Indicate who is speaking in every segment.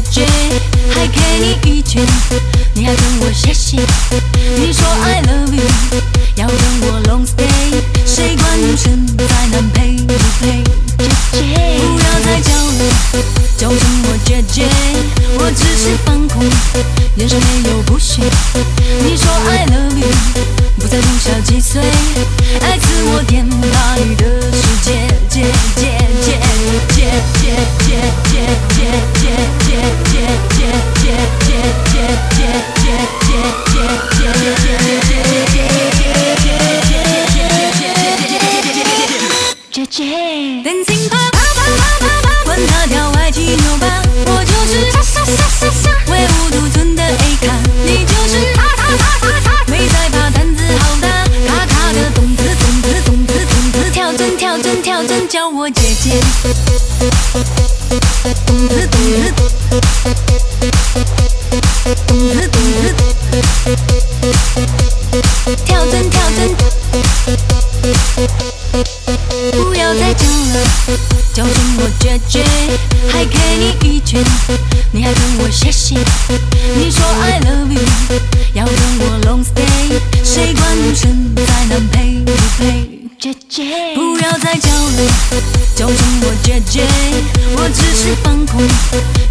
Speaker 1: 我姐姐，还给你一拳，你还跟我谢谢。你说 I love you，要跟我 long stay，谁管女生再难配不配？姐姐，不要再叫了，叫什么姐姐，我只是放空，眼神没有不屑。你说 I love you，不再从小几岁，爱自我颠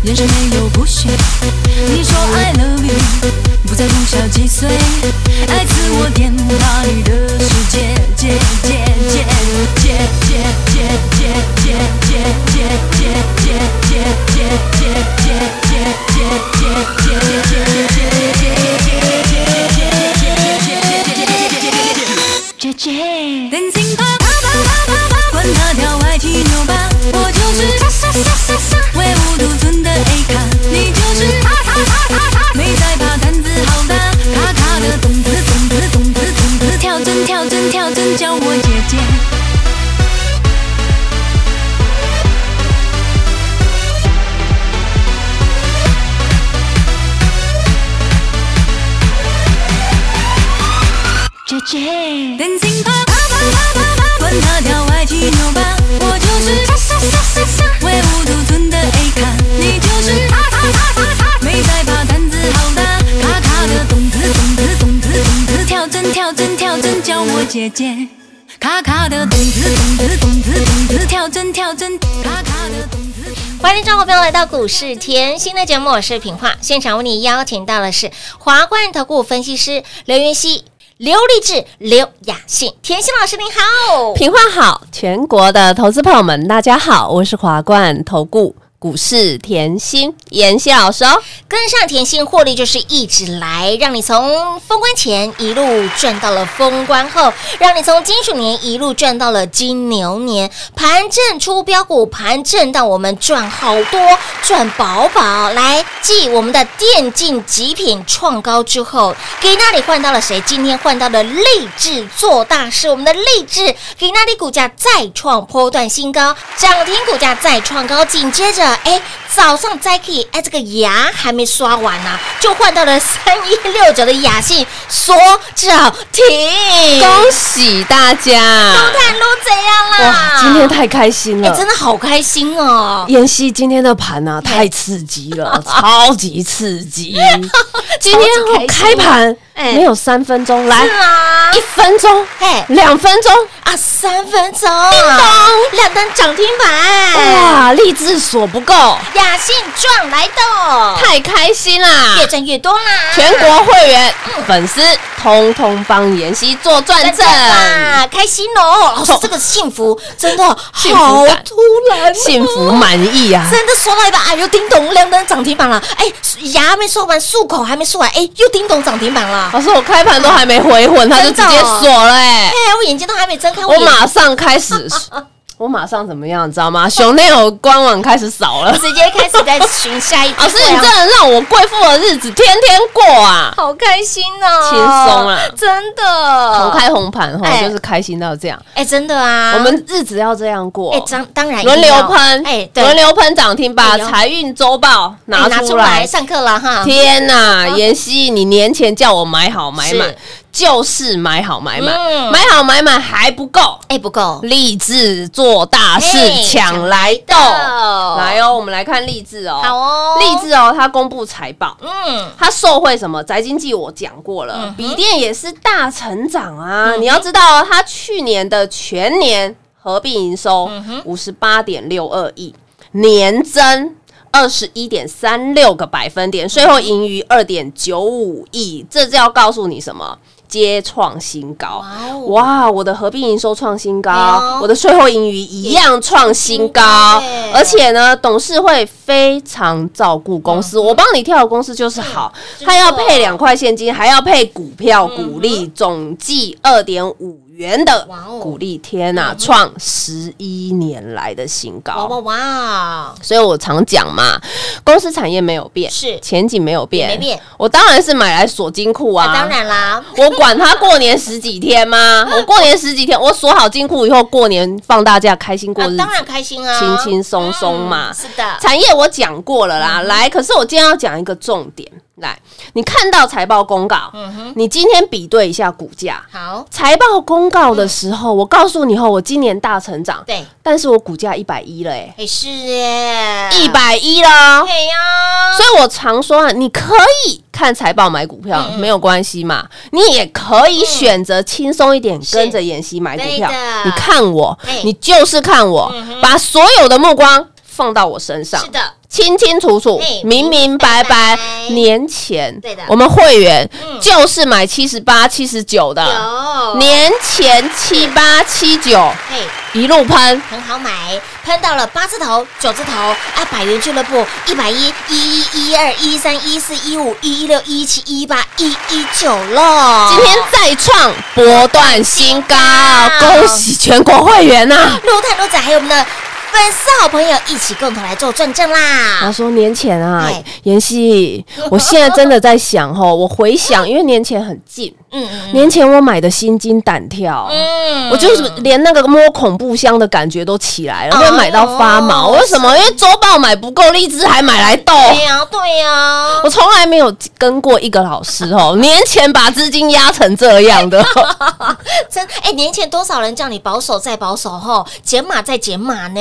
Speaker 1: 眼神没有针跳针，叫我姐姐。咔咔的咚子咚子咚子咚子，跳针跳针，卡卡的动子。
Speaker 2: 欢迎众朋友来到股市甜心的节目，我是品化。现场为你邀请到的是华冠投顾分析师刘云熙、刘立志、刘雅信，甜心老师您好。
Speaker 3: 平话好，全国的投资朋友们，大家好，我是华冠投顾股市甜心妍希老师哦。
Speaker 2: 跟上甜心获利就是一直来，让你从封关前一路赚到了封关后，让你从金鼠年一路赚到了金牛年。盘正出标股，盘正到我们赚好多，赚饱饱。来，继我们的电竞极品创高之后，给那里换到了谁？今天换到了励志做大事，我们的励志给那里股价再创波段新高，涨停股价再创高，紧接着哎，早上 Jacky 哎，这个牙还没刷完呢、就换到了三一六九的雅信锁脚停，
Speaker 3: 恭喜大家！
Speaker 2: 看路怎样啦？
Speaker 3: 哇，今天太开心
Speaker 2: 哎、
Speaker 3: 了！
Speaker 2: 真的好开心哦！
Speaker 3: 妍希今天的盘啊，太刺激了，超级刺激！今天开盘
Speaker 2: 哎
Speaker 3: 没有三分钟，来一？分钟，
Speaker 2: 嘿
Speaker 3: 两分钟，
Speaker 2: 啊，三分钟，叮咚两单涨停板，
Speaker 3: 哇，励志锁不够，
Speaker 2: 雅信赚来的，
Speaker 3: 太开心啦！
Speaker 2: 越赚越多啦！
Speaker 3: 全国会员、粉丝通通帮妍希做转正，
Speaker 2: 啦，开心哦！老师，这个幸福真的好突然哦，
Speaker 3: 幸福满意啊！
Speaker 2: 真的说到一半，哎呦，叮咚，亮灯涨停板了！哎，牙还没说完，漱口还没漱完，哎，又叮咚涨停板了！
Speaker 3: 老师，我开盘都还没回魂，他就直接锁了哎、
Speaker 2: 哎，我眼睛都还没睁开，
Speaker 3: 我
Speaker 2: 眼
Speaker 3: 马上开始我马上怎么样，你知道吗？熊内有官网开始扫了。
Speaker 2: 直接开始在寻下一
Speaker 3: 老师，你真的让我贵妇的日子天天过啊！
Speaker 2: 好开心哦，
Speaker 3: 轻松啊
Speaker 2: 真的。
Speaker 3: 从开红盘后
Speaker 2: 哎
Speaker 3: 就是开心到这样，
Speaker 2: 哎，真的啊，
Speaker 3: 我们日子要这样过
Speaker 2: 哎，。当当然
Speaker 3: 轮流喷，
Speaker 2: 哎，
Speaker 3: 轮流喷涨停，把财运周报
Speaker 2: 哎
Speaker 3: 拿出来。
Speaker 2: 上课了哈。
Speaker 3: 天呐，妍希，你年前叫我买好买满
Speaker 2: 是，
Speaker 3: 就是买好买满，
Speaker 2: 嗯
Speaker 3: 买好买满还不够，
Speaker 2: 哎，不够，
Speaker 3: 立志做大事
Speaker 2: 哎，
Speaker 3: 抢来斗。
Speaker 2: 斗
Speaker 3: 来哦，我们来看励志哦。
Speaker 2: 好哦
Speaker 3: 励志哦，它公布财报，
Speaker 2: 嗯，
Speaker 3: 它受惠什么？宅经济我讲过了，笔电也是大成长啊。你要知道哦，它去年的全年合并营收五十八点六二亿，年增。二十一点三六个百分点，税后盈余二点九五亿，这就要告诉你什么？皆创新高。
Speaker 2: 哇！
Speaker 3: 我的合并营收创新
Speaker 2: 哎
Speaker 3: 高，
Speaker 2: 呦。
Speaker 3: 我的税后盈余一样创新高而且呢，董事会非常照顾公司，我帮你跳的公司就是好，他要配两块现金，还要配股票股利，总计二点五元的
Speaker 2: 哇哦。
Speaker 3: 股利，天呐，创十一年来的新
Speaker 2: 哇哇
Speaker 3: 高。
Speaker 2: 哇，
Speaker 3: 所以我常讲嘛，公司产业没有变，
Speaker 2: 是。
Speaker 3: 前景没有变，
Speaker 2: 没变。
Speaker 3: 我当然是买来锁金库啊，
Speaker 2: 那当然啦，
Speaker 3: 我管他过年十几天吗？我过年十几天，我锁好金库以后，过年放大假，开心过日
Speaker 2: 当然开心啊，
Speaker 3: 轻轻松松嘛。
Speaker 2: 嗯是的，
Speaker 3: 产业我讲过了啦，来，可是我今天要讲一个重点，来，你看到财报公告，你今天比对一下股价。
Speaker 2: 好，
Speaker 3: 财报公告的时候，我告诉你后，我今年大成长，
Speaker 2: 对，
Speaker 3: 但是我股价一百一了，哎，
Speaker 2: 哎是耶，
Speaker 3: 一，百一了。
Speaker 2: 对呀，
Speaker 3: 所以我常说啊，你可以看财报买股票，
Speaker 2: 嗯。
Speaker 3: 没有关系嘛。你也可以选择轻松一点，跟着妍希买股票。你看我，你就是看我，把所有的目光放到我身上。
Speaker 2: 是。的，
Speaker 3: 清清楚楚，明明白白。年前
Speaker 2: 对的，
Speaker 3: 我们会员
Speaker 2: 嗯
Speaker 3: 就是买七十八、七十九的，
Speaker 2: 有，
Speaker 3: 年前七八、七九
Speaker 2: 嘿。
Speaker 3: 一路喷，
Speaker 2: 很好买，喷到了八字头、九字头啊！百元俱乐部一百一、一一、一二、一三、一四、一五、一一六、一七、一八、一一九了。
Speaker 3: 今天再创波段新高，恭喜全国会员呐！
Speaker 2: 陆太陆仔还有我们的粉丝好朋友一起共同来做转正
Speaker 3: 他
Speaker 2: 啦！
Speaker 3: 说年前啊
Speaker 2: 哎，
Speaker 3: 妍希，我现在真的在想吼，我回想，因为年前很近，
Speaker 2: 嗯嗯
Speaker 3: 年前我买的心惊胆跳。
Speaker 2: 嗯
Speaker 3: 我就是连那个摸恐怖箱的感觉都起来了，
Speaker 2: 哦
Speaker 3: 会买到发毛。为什么？因为周报买不够，荔枝还买来斗。
Speaker 2: 对呀对呀，
Speaker 3: 我从来没有跟过一个老师哦，年前把资金压成这样的，
Speaker 2: 真哎，年前多少人叫你保守再保守吼，减码再减码呢？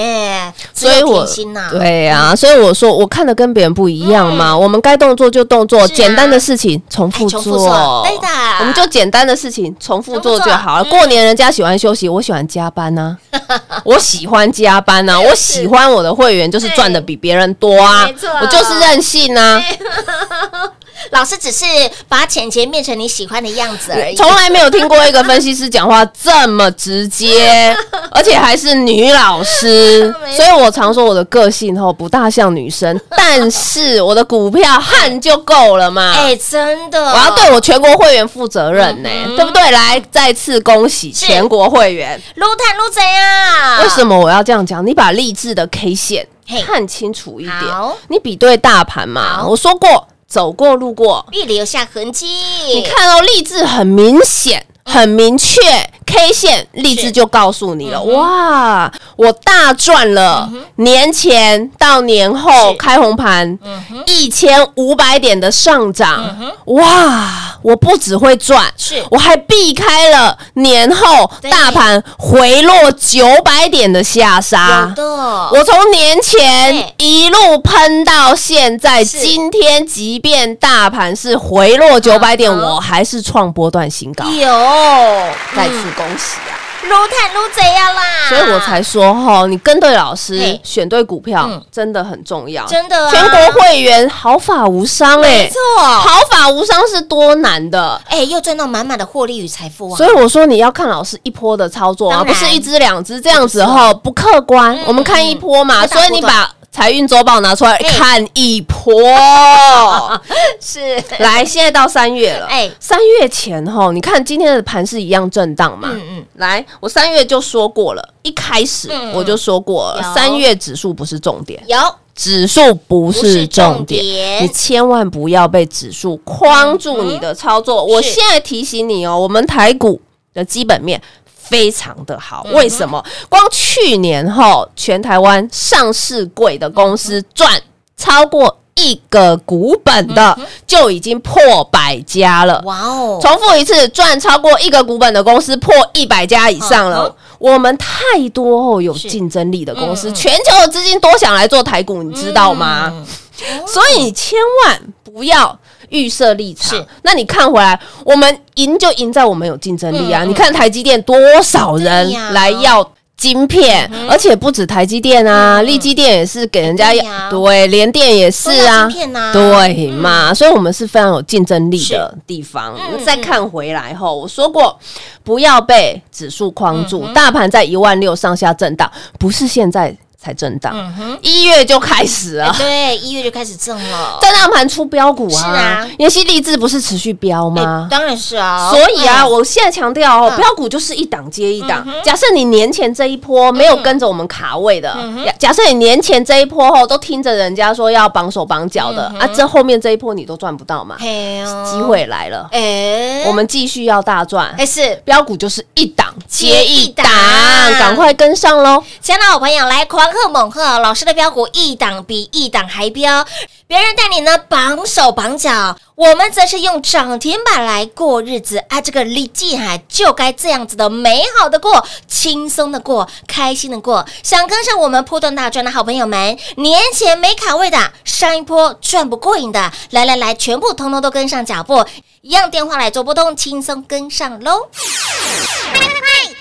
Speaker 3: 所以我对呀、所以我说我看的跟别人不一样嘛。我们该动作就动作，
Speaker 2: 啊。
Speaker 3: 简单的事情重复做。
Speaker 2: 做，对的。
Speaker 3: 我们就简单的事情重复做就好了。
Speaker 2: 嗯。
Speaker 3: 过年人家喜欢休息，我喜欢加班呐、我喜欢加班呐、我喜欢我的会员就是赚的比别人多啊。我就是任性啊。
Speaker 2: 老师只是把钱钱变成你喜欢的样子而已。
Speaker 3: 从来没有听过一个分析师讲话这么直接，而且还是女老师，所以我常说我的个性吼不大像女生，但是我的股票汗就够了嘛。
Speaker 2: 哎，真的，
Speaker 3: 我要对我全国会员负责任呢、对不对？来，再次恭喜全国会员。
Speaker 2: 撸探撸贼啊！
Speaker 3: 为什么我要这样讲？你把励志的 K 线
Speaker 2: 嘿
Speaker 3: 看清楚一点，你比对大盘嘛。我说过，走过路过，
Speaker 2: 必留下痕迹？
Speaker 3: 你看哦，励志很明显。很明确，K 线励志就告诉你了，哇，我大赚了！年前到年后开红盘，一千五百点的上涨，哇！我不只会赚，
Speaker 2: 是。
Speaker 3: 我还避开了年后大盘回落九百点的下杀我从年前一路喷到现在，今天即便大盘是回落九百点，
Speaker 2: 嗯
Speaker 3: 我还是创波段新高，
Speaker 2: 有。
Speaker 3: 再次恭喜啊！
Speaker 2: 撸探撸贼呀啦！
Speaker 3: 所以我才说哈，你跟对老师，选对股票
Speaker 2: 嗯
Speaker 3: 真的很重要。
Speaker 2: 真的啊
Speaker 3: 全国会员毫发无伤哎
Speaker 2: 没，错，
Speaker 3: 毫发无伤是多难的。
Speaker 2: 哎，又赚到满满的获利与财富啊！
Speaker 3: 所以我说你要看老师一波的操作啊，不是一只两只这样子哈，不客观。我们看一波嘛，所以你把财运周报拿出来
Speaker 2: 哎。
Speaker 3: 看一波。
Speaker 2: 是。
Speaker 3: 来，现在到三月了，
Speaker 2: 哎。
Speaker 3: 哎，三月前吼，你看今天的盘是一样震荡嘛？
Speaker 2: 嗯嗯，
Speaker 3: 来，我三月就说过了，一开始
Speaker 2: 嗯
Speaker 3: 我就说过了，三月指数不是重点，
Speaker 2: 有。
Speaker 3: 指数不是重
Speaker 2: 点，
Speaker 3: 你千万不要被指数框住你的操作。我现在提醒你哦，我们台股的基本面。非常的好，为什么？光去年后，全台湾上市柜的公司赚超过一个股本的，就已经破百家了。
Speaker 2: 哇哦，
Speaker 3: 重复一次，赚超过一个股本的公司破一百家以上了。
Speaker 2: 嗯
Speaker 3: 我们太多哦有竞争力的公司，全球的资金都想来做台股，你知道吗？
Speaker 2: 嗯
Speaker 3: 所以你千万不要预设立场。那你看回来，我们赢就赢在我们有竞争力啊！你看台积电多少人来要。晶片，而且不止台积电啊，
Speaker 2: 嗯。
Speaker 3: 力积电也是给人家
Speaker 2: 对呀。
Speaker 3: 对，联电也是啊。对嘛，所以我们是非常有竞争力的地方。
Speaker 2: 嗯。
Speaker 3: 再看回来后，我说过不要被指数框住，
Speaker 2: 嗯。
Speaker 3: 大盘在一万六上下震荡，不是现在才震荡，一月就开始了。
Speaker 2: 哎对，一月就开始震了，
Speaker 3: 震荡盘出标股啊，
Speaker 2: 是啊。
Speaker 3: 妍希励志不是持续标
Speaker 2: 哎
Speaker 3: 吗？
Speaker 2: 当然是啊，
Speaker 3: 所以啊，
Speaker 2: 嗯。
Speaker 3: 我现在强调哦
Speaker 2: 嗯，
Speaker 3: 标股就是一档接一档。假设你年前这一波没有跟着我们卡位的，
Speaker 2: 嗯
Speaker 3: 假假设你年前这一波后都听着人家说要绑手绑脚的
Speaker 2: 嗯
Speaker 3: 啊，这后面这一波你都赚不到嘛？机，会来了，
Speaker 2: 哎，
Speaker 3: 我们继续要大赚。
Speaker 2: 哎是。
Speaker 3: 标股就是一档
Speaker 2: 接一档
Speaker 3: 赶快跟上喽！
Speaker 2: 亲爱的好朋友，来狂贺猛贺！老师的标股一档比一档还标，别人带你呢绑手绑脚，我们则是用涨停板来过日子啊！这个利记哈就该这样子的美好的过，轻松的过，开心的过。想跟上我们波段大赚的好朋友们，年前没卡位的，上一波赚不过瘾的，来来来，全部通通都跟上脚步，一样电话来做波动，轻松跟上喽。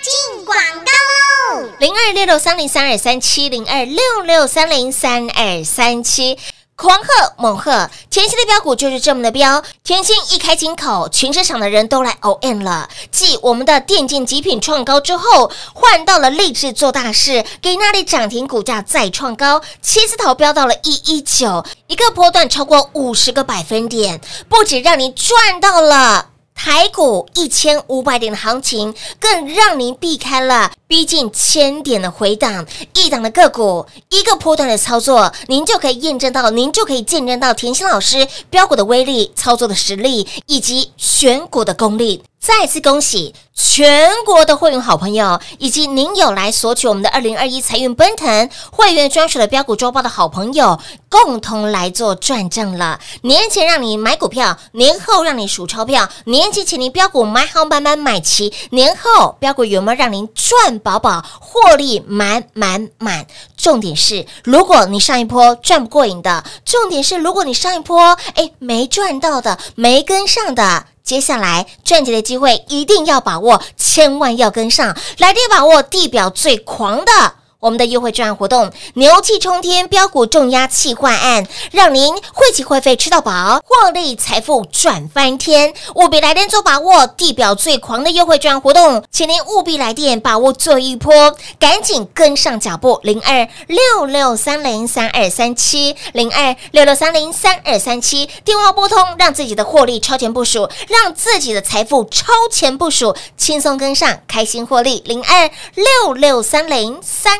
Speaker 2: 进广告喽零二六六三零三二三七零二六六三零三二三七。狂贺猛贺，甜心的标股就是这么的标。甜心一开金口，全市场的人都来 O N 了。继我们的电竞极品创高之后，换到了励志做大事，给那里涨停股价再创高，七字头飙到了一一九，一个波段超过五十个百分点，不止让你赚到了。台股一千五百点的行情，更让您避开了逼近千点的回档，一档的个股，一个波段的操作，您就可以验证到，您就可以见证到甜心老师标股的威力、操作的实力以及选股的功力。再次恭喜全国的会员好朋友，以及您有来索取我们的二零二一财运奔腾会员专属的标股周报的好朋友，共同来做转正了。年前让你买股票，年后让你数钞票，年前请您标股买好买满买齐，年后标股有没有让您赚饱饱，获利满满满？重点是，如果你上一波赚不过瘾的，重点是，如果你上一波哎没赚到的，没跟上的。接下来赚钱的机会一定要把握，千万要跟上，来电把握地表最狂的。我们的优惠券活动，牛气冲天标股重压气换案，让您会起会费吃到饱，获利财富赚翻天。务必来电做把握地表最狂的优惠券活动，请您务必来电把握最一波，赶紧跟上脚步。零二六六三零三二三七，零二六六三零三二三七，电话拨通，让自己的获利超前部署，让自己的财富超前部署，轻松跟上，开心获利。零二六六三零三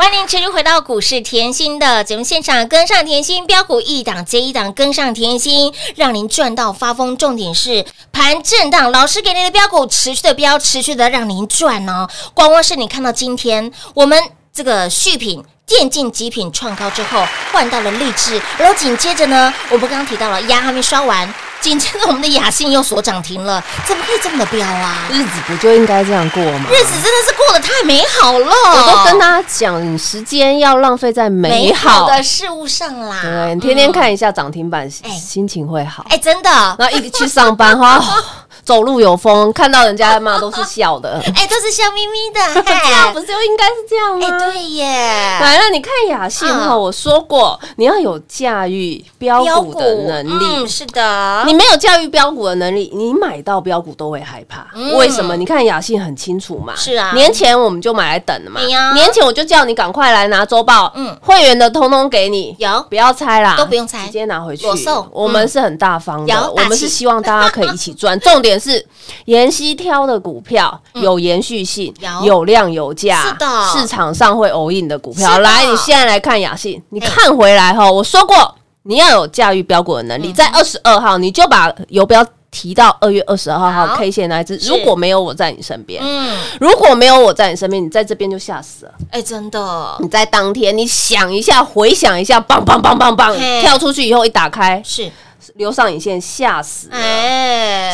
Speaker 2: 欢迎持续回到股市甜心的节目现场，跟上甜心标股一档接一档，跟上甜心，让您赚到发疯。重点是盘震荡，老师给您的标股持续的标，持续的让您赚哦。光光是你看到今天我们这个续品。电竞极品创高之后，换到了励志，然后紧接着呢，我们刚刚提到了牙还没刷完，紧接着我们的雅信又锁涨停了，怎么可以这么的飙啊？
Speaker 3: 日子不就应该这样过吗？
Speaker 2: 日子真的是过得太美好了，
Speaker 3: 我都跟大家讲，时间要浪费在美好
Speaker 2: 的事物上啦。
Speaker 3: 对，你天天看一下涨停板，心情会好。
Speaker 2: 哎，真的，
Speaker 3: 然后一去上班哈。走路有风，看到人家骂都是笑的，
Speaker 2: 哎，都是笑眯眯的，
Speaker 3: 这样不是就应该是这样吗？
Speaker 2: 哎，对耶。
Speaker 3: 来了，你看雅信哈，我说过你要有驾驭标股的能力，
Speaker 2: 嗯，是的，
Speaker 3: 你没有驾驭标股的能力，你买到标股都会害怕。为什么？你看雅信很清楚嘛，
Speaker 2: 是啊，
Speaker 3: 年前我们就买来等了嘛，年前我就叫你赶快来拿周报，嗯，会员的通通给你，
Speaker 2: 有，
Speaker 3: 不要猜啦，
Speaker 2: 都不用猜，
Speaker 3: 直接拿回去，
Speaker 2: 我送。
Speaker 3: 我们是很大方的，我们是希望大家可以一起赚，重点。点是妍希挑的股票有延续性，有。量有价，
Speaker 2: 是的，
Speaker 3: 市场上会偶印的股票。来，你现在来看雅信，你看回来哈，我说过你要有驾驭标股的能力，在二十二号你就把游标提到二月二十二号 K 线那一只。如果没有我在你身边，嗯，如果没有我在你身边，你在这边就吓死了。
Speaker 2: 哎，真的，
Speaker 3: 你在当天你想一下，回想一下，棒棒棒棒棒，跳出去以后一打开
Speaker 2: 是。
Speaker 3: 留上影线吓死了，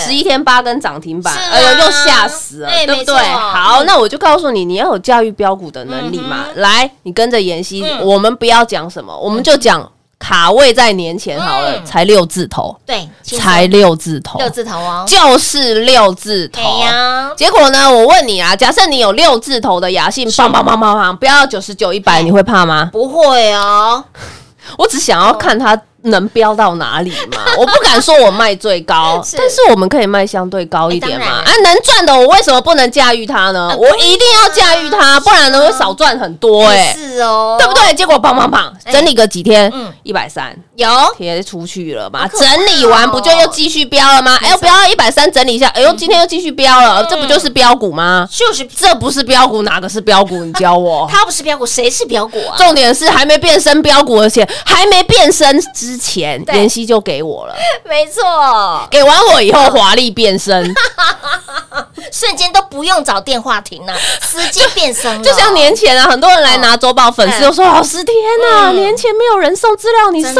Speaker 3: 十一天八根涨停板，哎呦，又吓死了，对不对？好，那我就告诉你，你要有驾驭标股的能力嘛。来，你跟着妍希，我们不要讲什么，我们就讲卡位在年前好了，才六字头，
Speaker 2: 对，
Speaker 3: 才六字头，
Speaker 2: 六字头哦，
Speaker 3: 就是六字头。结果呢，我问你啊，假设你有六字头的雅信，棒棒棒棒棒，不要九十九一百，你会怕吗？
Speaker 2: 不会哦，
Speaker 3: 我只想要看它。能飙到哪里嘛？我不敢说我卖最高，但是我们可以卖相对高一点嘛。啊，能赚的我为什么不能驾驭它呢？我一定要驾驭它，不然呢会少赚很多哎。
Speaker 2: 是哦，
Speaker 3: 对不对？结果棒棒棒，整理个几天，嗯，一百三
Speaker 2: 有
Speaker 3: 贴出去了嘛？整理完不就又继续飙了吗？哎呦，飙到一百三，整理一下，哎呦，今天又继续飙了，这不就是标股吗？
Speaker 2: 就是
Speaker 3: 这不是标股，哪个是标股？你教我，
Speaker 2: 它不是标股，谁是标股啊？
Speaker 3: 重点是还没变身标股，而且还没变身之前。妍希就给我了，
Speaker 2: 没错，
Speaker 3: 给完我以后华丽变身，
Speaker 2: 瞬间都不用找电话亭了，直接变身了。
Speaker 3: 就像年前啊，很多人来拿周报，粉丝都说：“老师，天哪，年前没有人送资料，你送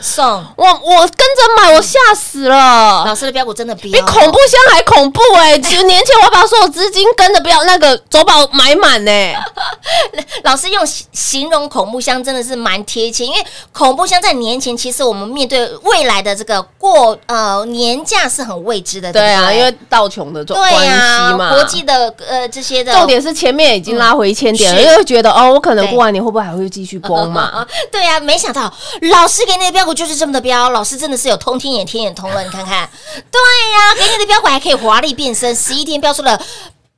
Speaker 2: 送
Speaker 3: 我，我跟着买，我吓死了。”
Speaker 2: 老师的标股真的比
Speaker 3: 比恐怖箱还恐怖哎！其实年前我把所有资金跟着标那个周报买满呢。
Speaker 2: 老师用形容恐怖箱真的是蛮贴切，因为恐怖箱在年前其实我们。面对未来的这个过呃年假是很未知的，
Speaker 3: 对啊，因为道琼的关系嘛，
Speaker 2: 国际的呃这些的，
Speaker 3: 重点是前面已经拉回一千点了，因为觉得哦，我可能过完年会不会还会继续崩嘛？
Speaker 2: 对啊，没想到老师给你的标股就是这么的标，老师真的是有通天眼、天眼通了，你看看，对呀，给你的标股还可以华丽变身，十一天标出了。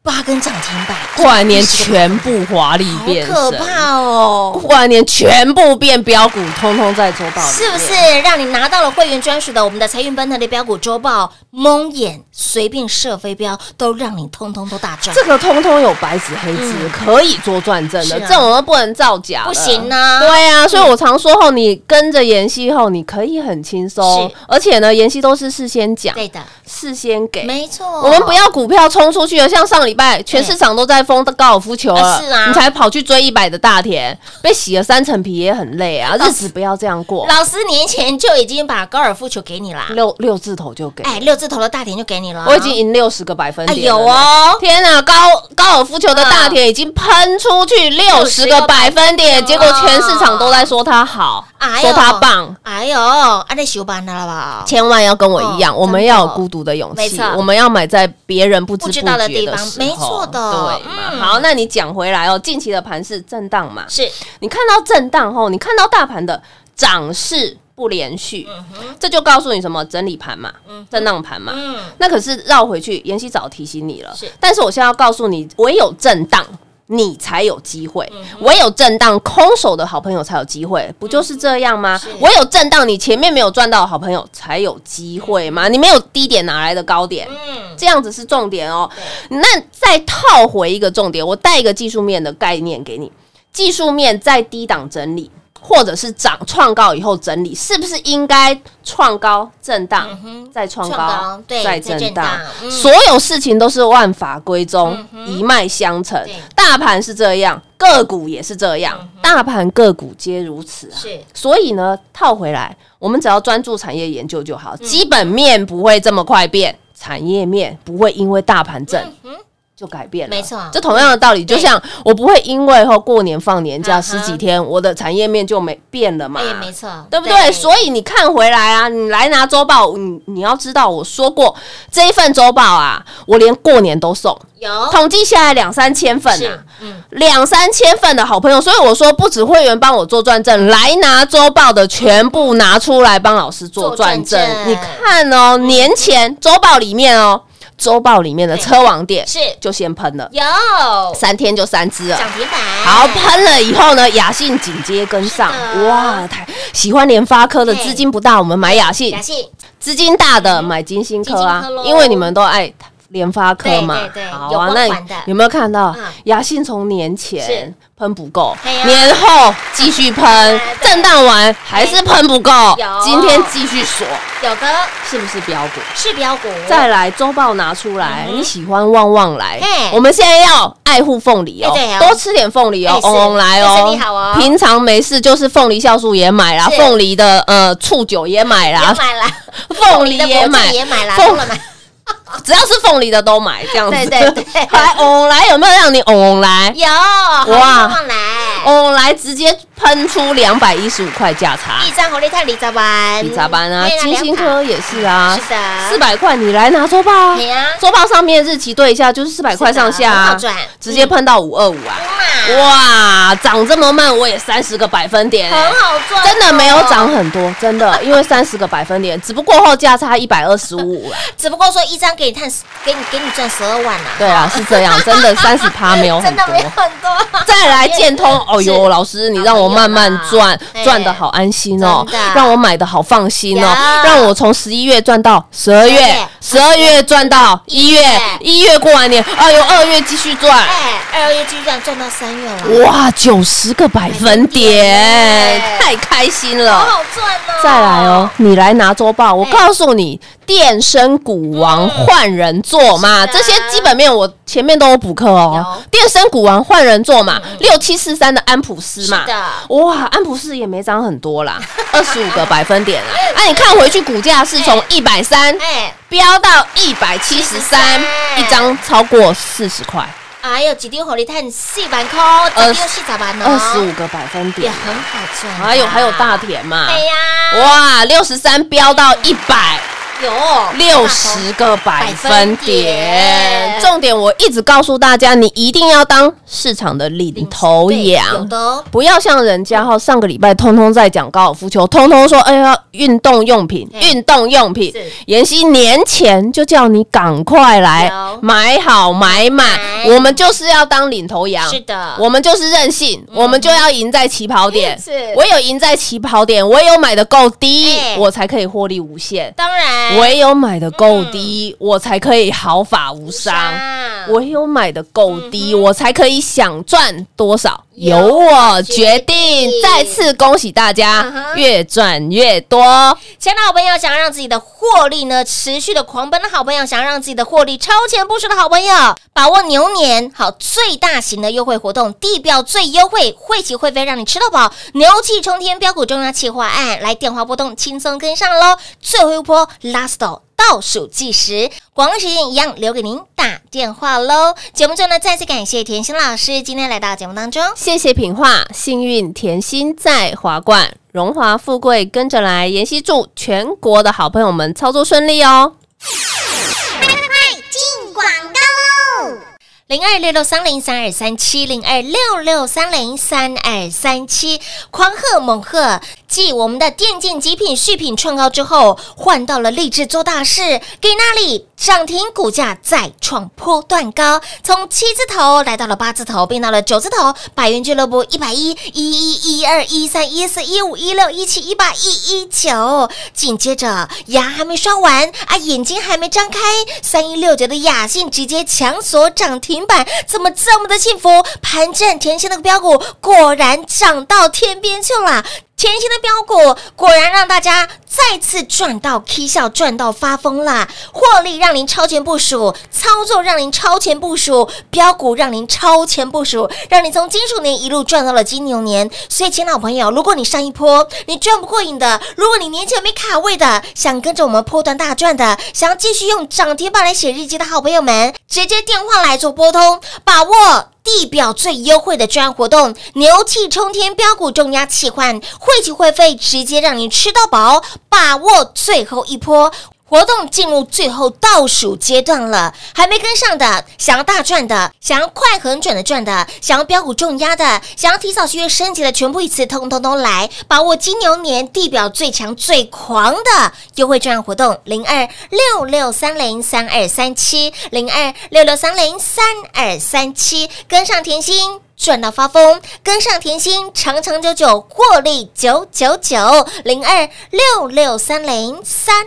Speaker 2: 八根涨停板，
Speaker 3: 过完年全部华丽变
Speaker 2: 可怕哦！
Speaker 3: 过完年全部变标股，通通在周报，
Speaker 2: 是不是让你拿到了会员专属的我们的财运奔腾的标股周报？蒙眼随便射飞镖，都让你通通都大赚。
Speaker 3: 这个通通有白纸黑字，可以做转正的，这种都不能造假，
Speaker 2: 不行呢。
Speaker 3: 对啊，所以我常说后，你跟着妍希后，你可以很轻松，而且呢，妍希都是事先讲，
Speaker 2: 对的，
Speaker 3: 事先给，
Speaker 2: 没错。
Speaker 3: 我们不要股票冲出去了，像上礼。拜，全市场都在封高尔夫球了，
Speaker 2: 是啊，
Speaker 3: 你才跑去追一百的大田，被洗了三层皮也很累啊，日子不要这样过。
Speaker 2: 老师年前就已经把高尔夫球给你啦，
Speaker 3: 六六字头就给，
Speaker 2: 哎，六字头的大田就给你了，
Speaker 3: 我已经赢六十个百分点，
Speaker 2: 有哦，
Speaker 3: 天哪，高高尔夫球的大田已经喷出去六十个百分点，结果全市场都在说他好，说他棒，
Speaker 2: 哎呦，啊，那休班了吧？
Speaker 3: 千万要跟我一样，我们要有孤独的勇气，我们要买在别人不知不觉的地方。
Speaker 2: 没错的
Speaker 3: 对嘛？
Speaker 2: 嗯
Speaker 3: 好，那你讲回来哦，近期的盘是震荡嘛？
Speaker 2: 是
Speaker 3: 你看到震荡后，你看到大盘的涨势不连续，这就告诉你什么？整理盘嘛，震荡盘嘛。
Speaker 2: 嗯
Speaker 3: 那可是绕回去，妍希早提醒你了
Speaker 2: 是。
Speaker 3: 但是我现在要告诉你，唯有震荡。你才有机会，
Speaker 2: 嗯
Speaker 3: 唯有震荡，空手的好朋友才有机会，不就是这样吗？唯有震荡，你前面没有赚到的好朋友才有机会吗。你没有低点哪来的高点？
Speaker 2: 嗯，
Speaker 3: 这样子是重点哦。那再套回一个重点，我带一个技术面的概念给你。技术面在低档整理，或者是涨创高以后整理，是不是应该创高震荡，再创
Speaker 2: 创高
Speaker 3: 再
Speaker 2: 再震
Speaker 3: 震荡所有事情都是万法归宗，一脉相承。大盘是这样，个股也是这样，大盘个股皆如此啊。
Speaker 2: 是。
Speaker 3: 所以呢，套回来，我们只要专注产业研究就
Speaker 2: 嗯。
Speaker 3: 好，基本面不会这么快变，产业面不会因为大盘震。就改变了，
Speaker 2: 没错。
Speaker 3: 这同样的道理，就像我不会因为后过年放年假十几天，我的产业面就没变了嘛，
Speaker 2: 哎，没错，
Speaker 3: 对不对？所以你看回来啊，你来拿周报，你你要知道，我说过这一份周报啊，我连过年都送，
Speaker 2: 有。
Speaker 3: 统计下来两三千份啊，
Speaker 2: 嗯，
Speaker 3: 两三千份的好朋友，所以我说不止会员帮我做转正，来拿周报的全部拿出来帮老师做转。正你看哦，年前周报里面哦，周报里面的车王店
Speaker 2: 是。
Speaker 3: 就先喷了，
Speaker 2: 有。
Speaker 3: 三天就三只了。
Speaker 2: 涨停板，
Speaker 3: 好，喷了以后呢，雅信紧接跟上。哇，太喜欢联发科的资金不大，我们买雅信。
Speaker 2: 雅；信。
Speaker 3: 资金大的买金星科啊因为你们都爱联发科嘛。
Speaker 2: 对对对。有
Speaker 3: 好啊，那有没有看到
Speaker 2: 嗯。
Speaker 3: 雅信从年前喷不够，年后继续喷，震荡完还是喷不够，今天继续锁，
Speaker 2: 有的。
Speaker 3: 是不是标股？
Speaker 2: 是标股，
Speaker 3: 再来周报拿出来，你喜欢旺旺来我们现在要爱护凤梨哦多吃点凤梨哦来哦。
Speaker 2: 好哦，
Speaker 3: 平常没事就是凤梨酵素也买啦，
Speaker 2: 是。
Speaker 3: 凤梨的呃醋酒也买啦，凤梨也买
Speaker 2: 酱，也买了，
Speaker 3: 只要是凤梨的都买，这样子。
Speaker 2: 对对对
Speaker 3: 来嗡嗡来有没有让你嗡嗡来？
Speaker 2: 有
Speaker 3: 哇
Speaker 2: 哇，旺来，
Speaker 3: 嗡嗡来直接喷出两百一十五块价差。
Speaker 2: 一张红利碳李早班，
Speaker 3: 理查班啊，金星科也是啊，
Speaker 2: 是的。
Speaker 3: 四百块你来拿周报啊。
Speaker 2: 对呀，
Speaker 3: 周报上面日期对一下就是四百块上下
Speaker 2: 赚，
Speaker 3: 直接喷到五二五啊，
Speaker 2: 哇，
Speaker 3: 哇，涨这么慢我也三十个百分点欸，
Speaker 2: 很好赚哦，
Speaker 3: 真的没有涨很多，真的，因为三十个百分点，只不过后价差一百二十五啦。
Speaker 2: 只不过说一张给你探，给你给你赚十二万呐，
Speaker 3: 对啊，是这样，真的三十趴没有很多。
Speaker 2: 真的没。有很多，
Speaker 3: 再来建通，哦
Speaker 2: 是
Speaker 3: 呦，老师，你让我慢慢赚
Speaker 2: 哎，
Speaker 3: 赚的好安心哦让我买的好放心哦
Speaker 2: 有，
Speaker 3: 让我从十一月赚到十二月
Speaker 2: 月，
Speaker 3: 十二月赚到一月
Speaker 2: 一月，
Speaker 3: 过完年，哎呦，二月继续赚，
Speaker 2: 哎，二月继续赚赚到三月了，
Speaker 3: 哇，九十个百分点，太开心了。
Speaker 2: 好好赚哦，
Speaker 3: 再来哦，，你来拿周报，我
Speaker 2: 哎
Speaker 3: 告诉你，电声股王换人做嘛，这些基本面我前面都有补课哦电声股王换人做嘛，六七四三的安普斯嘛哇，安普斯也没涨很多啦，二十五个百分点啊。啊，你看回去股价是从一百三
Speaker 2: 哎，
Speaker 3: 飙到一百七十三，一张超过四十块，
Speaker 2: 哎呦，几丢火力碳四万块，
Speaker 3: 二
Speaker 2: 几丢四十万哦，
Speaker 3: 二十五个百分点也。
Speaker 2: 很好赚啊，
Speaker 3: 还有还有大田嘛，
Speaker 2: 哎呀，
Speaker 3: 哇，六十三飙到一百。
Speaker 2: 有
Speaker 3: 六十个百分点
Speaker 2: 点。
Speaker 3: 重点我一直告诉大家，你一定要当市场的领头
Speaker 2: 对有
Speaker 3: 羊。
Speaker 2: 的哦，
Speaker 3: 不要像人家哈，上个礼拜通通在讲高尔夫球，通通说哎呀运动用品，
Speaker 2: 对
Speaker 3: 运动用品
Speaker 2: 是。
Speaker 3: 妍希年前就叫你赶快来
Speaker 2: 有
Speaker 3: 买好买满，我们就是要当领头羊。
Speaker 2: 是的
Speaker 3: 我们就是任性，我们就要赢在起跑点。
Speaker 2: 是
Speaker 3: 唯有赢在起跑点，唯有买的够低
Speaker 2: 哎，
Speaker 3: 我才可以获利无限。
Speaker 2: 当然，
Speaker 3: 唯有买的够低，我才可以毫发无伤。
Speaker 2: 伤
Speaker 3: 唯有买的够低，我才可以想赚多少，
Speaker 2: 由
Speaker 3: 由我
Speaker 2: 决
Speaker 3: 决
Speaker 2: 定
Speaker 3: 定。再次恭喜大
Speaker 2: 嗯
Speaker 3: 家，
Speaker 2: 哼
Speaker 3: 越赚越多。
Speaker 2: 亲爱的好朋友，想要让自己的获利呢持续的狂奔的好朋友，想要让自己的获利超前部署的好朋友，把握牛年好最大型的优惠活动，地表最优惠，会起会飞，让你吃到饱，牛气冲天，标股中央企划案，来电话拨动，轻松跟上喽！最后一波 last 倒数计时，广告时间一样留给您打电话喽。节目中呢，再次感谢甜心老师今天来到节目当中。
Speaker 3: 谢谢品画，幸运甜心在华冠，荣华富贵跟着来。妍希祝全国的好朋友们操作顺利哦。
Speaker 2: 零二六六三零三二三七零二六六三零三二三七，狂贺猛贺！继我们的电竞极品续品创高之后，换到了励志做大事，给那里涨停，股价再创破段高，从七字头来到了八字头，变到了九字头。百元俱乐部一百一、一一、一二、一三、一四、一五、一六、一七、一八、一一九，紧接着牙还没刷完啊，眼睛还没张开，三一六九的雅信直接强锁涨停板，怎么这么的幸福？盘正甜心的标股果然涨到天边去了。甜心的标股果然让大家再次赚到 K 笑，赚到发疯啦！获利让您超前部署，操作让您超前部署，标股让您超前部署，让你从金属年一路赚到了金牛年。所以，亲老朋友，如果你上一波你赚不过瘾的，如果你年前没卡位的，想跟着我们破段大赚的，想要继续用涨停板来写日记的好朋友们，直接电话来做拨通，把握。地表最优惠的专案活动，牛气冲天标股重压气换，汇集会费直接让你吃到饱，把握最后一波。活动进入最后倒数阶段了，还没跟上的，想要大赚的，想要快很准的赚的，想要标股重压的，想要提早续约升级的，全部一次通通都来，把握金牛年地表最强最狂的优惠券活动，零二六六三零三二三七，零二六六三零三二三七，跟上甜心。赚到发疯，跟上甜心，长长久久，获利九九九零二六六三零三